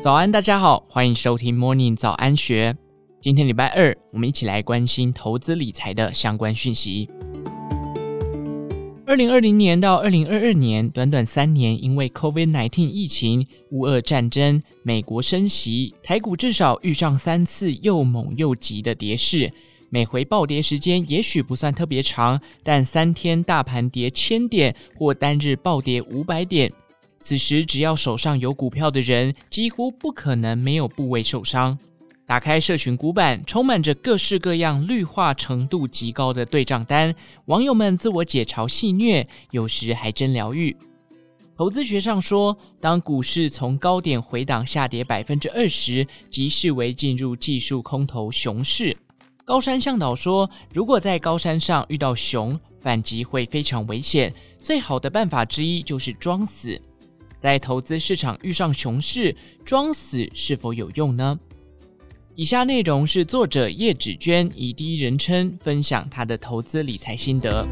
早安，大家好，欢迎收听 Morning 早安学。今天礼拜二，我们一起来关心投资理财的相关讯息。二零二零年到二零二二年，短短三年，因为 COVID-19 疫情、乌俄战争、美国升息，台股至少遇上三次又猛又急的跌势。每回暴跌时间也许不算特别长，但三天大盘跌千点或单日暴跌五百点。此时，只要手上有股票的人，几乎不可能没有部位受伤。打开社群股板，充满着各式各样绿化程度极高的对账单，网友们自我解嘲戏谑，有时还真疗愈。投资学上说，当股市从高点回档下跌百分之二十，即视为进入技术空头熊市。高山向导说，如果在高山上遇到熊，反击会非常危险，最好的办法之一就是装死。在投资市场遇上熊市，装死是否有用呢？以下内容是作者叶芷娟以第一人称分享她的投资理财心得。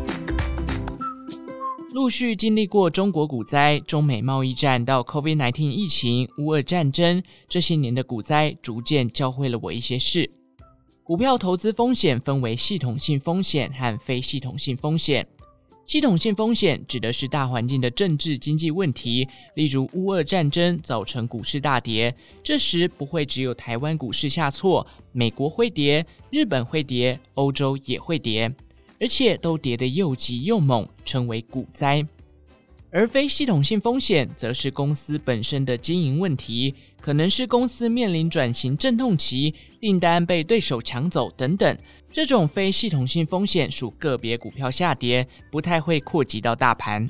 陆续经历过中国股灾、中美贸易战到 COVID-19 疫情、乌俄战争，这些年的股灾逐渐教会了我一些事。股票投资风险分为系统性风险和非系统性风险。系统性风险指的是大环境的政治经济问题，例如乌俄战争造成股市大跌，这时不会只有台湾股市下挫，美国会跌，日本会跌，欧洲也会跌，而且都跌得又急又猛，称为股灾。而非系统性风险，则是公司本身的经营问题，可能是公司面临转型阵痛期，订单被对手抢走等等。这种非系统性风险属个别股票下跌，不太会扩及到大盘。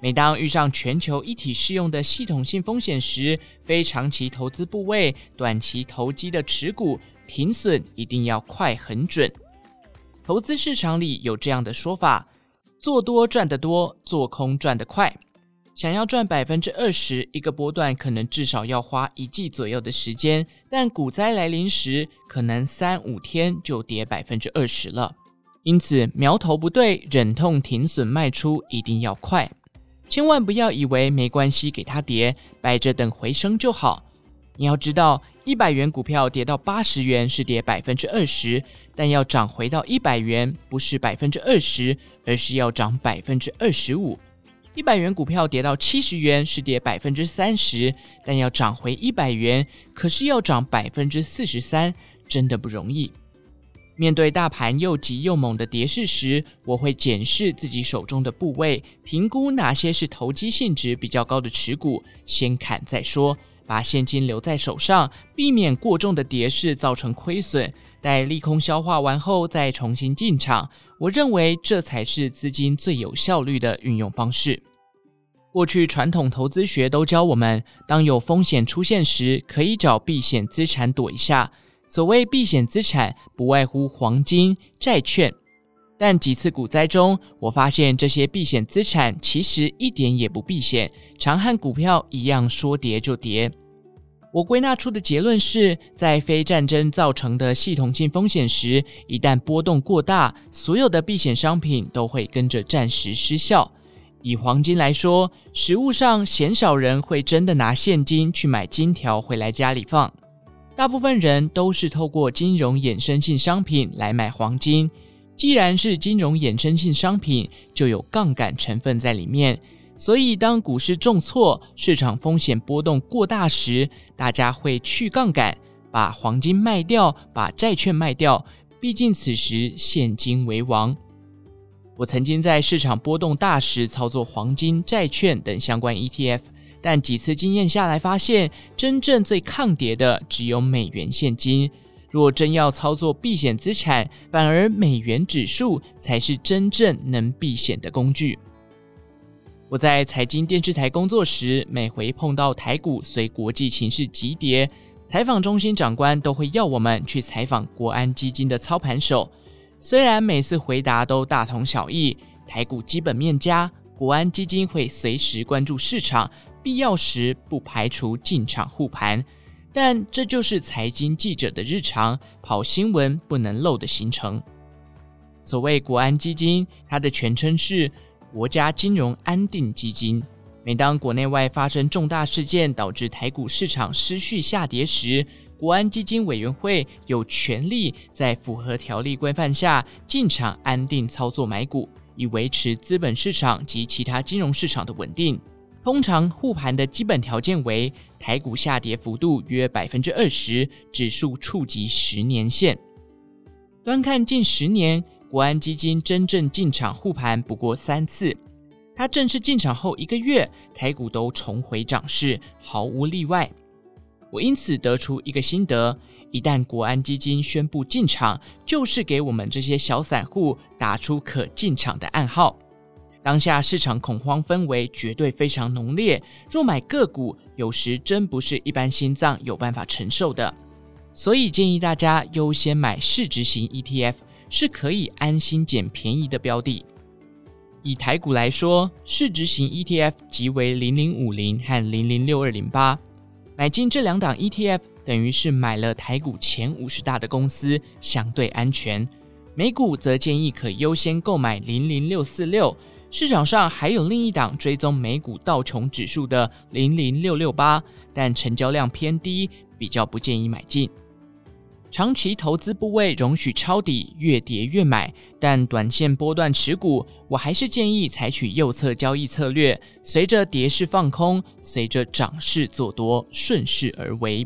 每当遇上全球一体适用的系统性风险时，非长期投资部位、短期投机的持股停损一定要快很准。投资市场里有这样的说法。做多赚得多，做空赚得快。想要赚百分之二十，一个波段可能至少要花一季左右的时间，但股灾来临时，可能三五天就跌百分之二十了。因此，苗头不对，忍痛停损卖出一定要快，千万不要以为没关系，给它跌，摆着等回升就好。你要知道，一百元股票跌到八十元是跌百分之二十，但要涨回到一百元不是百分之二十，而是要涨百分之二十五。一百元股票跌到七十元是跌百分之三十，但要涨回一百元可是要涨百分之四十三，真的不容易。面对大盘又急又猛的跌势时，我会检视自己手中的部位，评估哪些是投机性质比较高的持股，先砍再说。把现金留在手上，避免过重的跌势造成亏损。待利空消化完后，再重新进场。我认为这才是资金最有效率的运用方式。过去传统投资学都教我们，当有风险出现时，可以找避险资产躲一下。所谓避险资产，不外乎黄金、债券。但几次股灾中，我发现这些避险资产其实一点也不避险，常和股票一样说跌就跌。我归纳出的结论是，在非战争造成的系统性风险时，一旦波动过大，所有的避险商品都会跟着暂时失效。以黄金来说，实物上鲜少人会真的拿现金去买金条回来家里放，大部分人都是透过金融衍生性商品来买黄金。既然是金融衍生性商品，就有杠杆成分在里面，所以当股市重挫、市场风险波动过大时，大家会去杠杆，把黄金卖掉，把债券卖掉。毕竟此时现金为王。我曾经在市场波动大时操作黄金、债券等相关 ETF，但几次经验下来发现，真正最抗跌的只有美元现金。若真要操作避险资产，反而美元指数才是真正能避险的工具。我在财经电视台工作时，每回碰到台股随国际情势急跌，采访中心长官都会要我们去采访国安基金的操盘手。虽然每次回答都大同小异，台股基本面佳，国安基金会随时关注市场，必要时不排除进场护盘。但这就是财经记者的日常，跑新闻不能漏的行程。所谓国安基金，它的全称是国家金融安定基金。每当国内外发生重大事件，导致台股市场失序下跌时，国安基金委员会有权利在符合条例规范下进场安定操作买股，以维持资本市场及其他金融市场的稳定。通常护盘的基本条件为台股下跌幅度约百分之二十，指数触及十年线。端看近十年，国安基金真正进场护盘不过三次。它正式进场后一个月，台股都重回涨势，毫无例外。我因此得出一个心得：一旦国安基金宣布进场，就是给我们这些小散户打出可进场的暗号。当下市场恐慌氛围绝对非常浓烈，若买个股，有时真不是一般心脏有办法承受的。所以建议大家优先买市值型 ETF，是可以安心捡便宜的标的。以台股来说，市值型 ETF 即为零零五零和零零六二零八，买进这两档 ETF，等于是买了台股前五十大的公司，相对安全。美股则建议可优先购买零零六四六。市场上还有另一档追踪美股道琼指数的零零六六八，但成交量偏低，比较不建议买进。长期投资部位容许抄底，越跌越买，但短线波段持股，我还是建议采取右侧交易策略，随着跌势放空，随着涨势做多，顺势而为。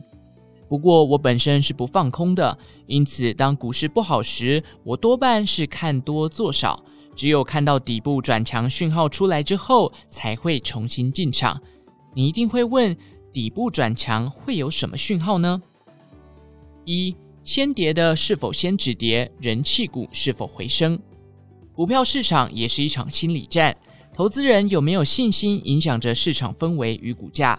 不过我本身是不放空的，因此当股市不好时，我多半是看多做少。只有看到底部转强讯号出来之后，才会重新进场。你一定会问，底部转强会有什么讯号呢？一、先跌的是否先止跌？人气股是否回升？股票市场也是一场心理战，投资人有没有信心，影响着市场氛围与股价。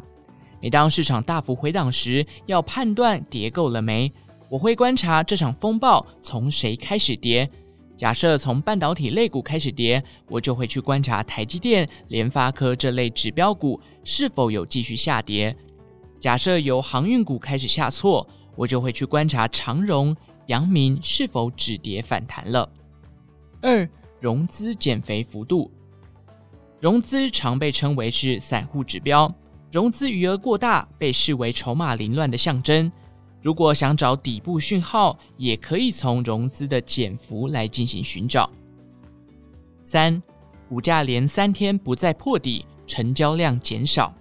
每当市场大幅回档时，要判断跌够了没，我会观察这场风暴从谁开始跌。假设从半导体类股开始跌，我就会去观察台积电、联发科这类指标股是否有继续下跌。假设由航运股开始下挫，我就会去观察长荣、阳明是否止跌反弹了。二、融资减肥幅度，融资常被称为是散户指标，融资余额过大被视为筹码凌乱的象征。如果想找底部讯号，也可以从融资的减幅来进行寻找。三、股价连三天不再破底，成交量减少。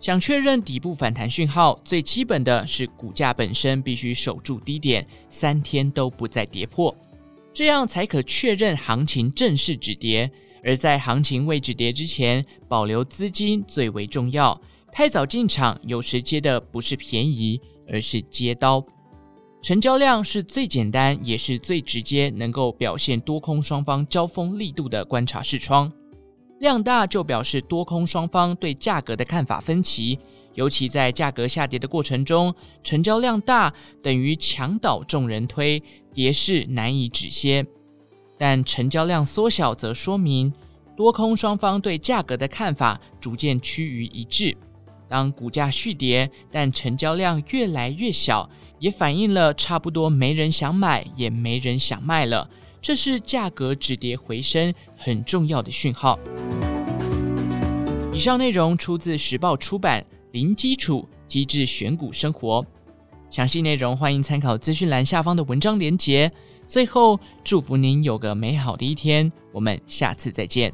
想确认底部反弹讯号，最基本的是股价本身必须守住低点，三天都不再跌破，这样才可确认行情正式止跌。而在行情未止跌之前，保留资金最为重要。太早进场，有时接的不是便宜。而是接刀，成交量是最简单也是最直接能够表现多空双方交锋力度的观察视窗。量大就表示多空双方对价格的看法分歧，尤其在价格下跌的过程中，成交量大等于墙倒众人推，跌势难以止歇；但成交量缩小则说明多空双方对价格的看法逐渐趋于一致。当股价续跌，但成交量越来越小，也反映了差不多没人想买，也没人想卖了。这是价格止跌回升很重要的讯号。以上内容出自时报出版《零基础机制选股生活》，详细内容欢迎参考资讯栏下方的文章连结。最后，祝福您有个美好的一天，我们下次再见。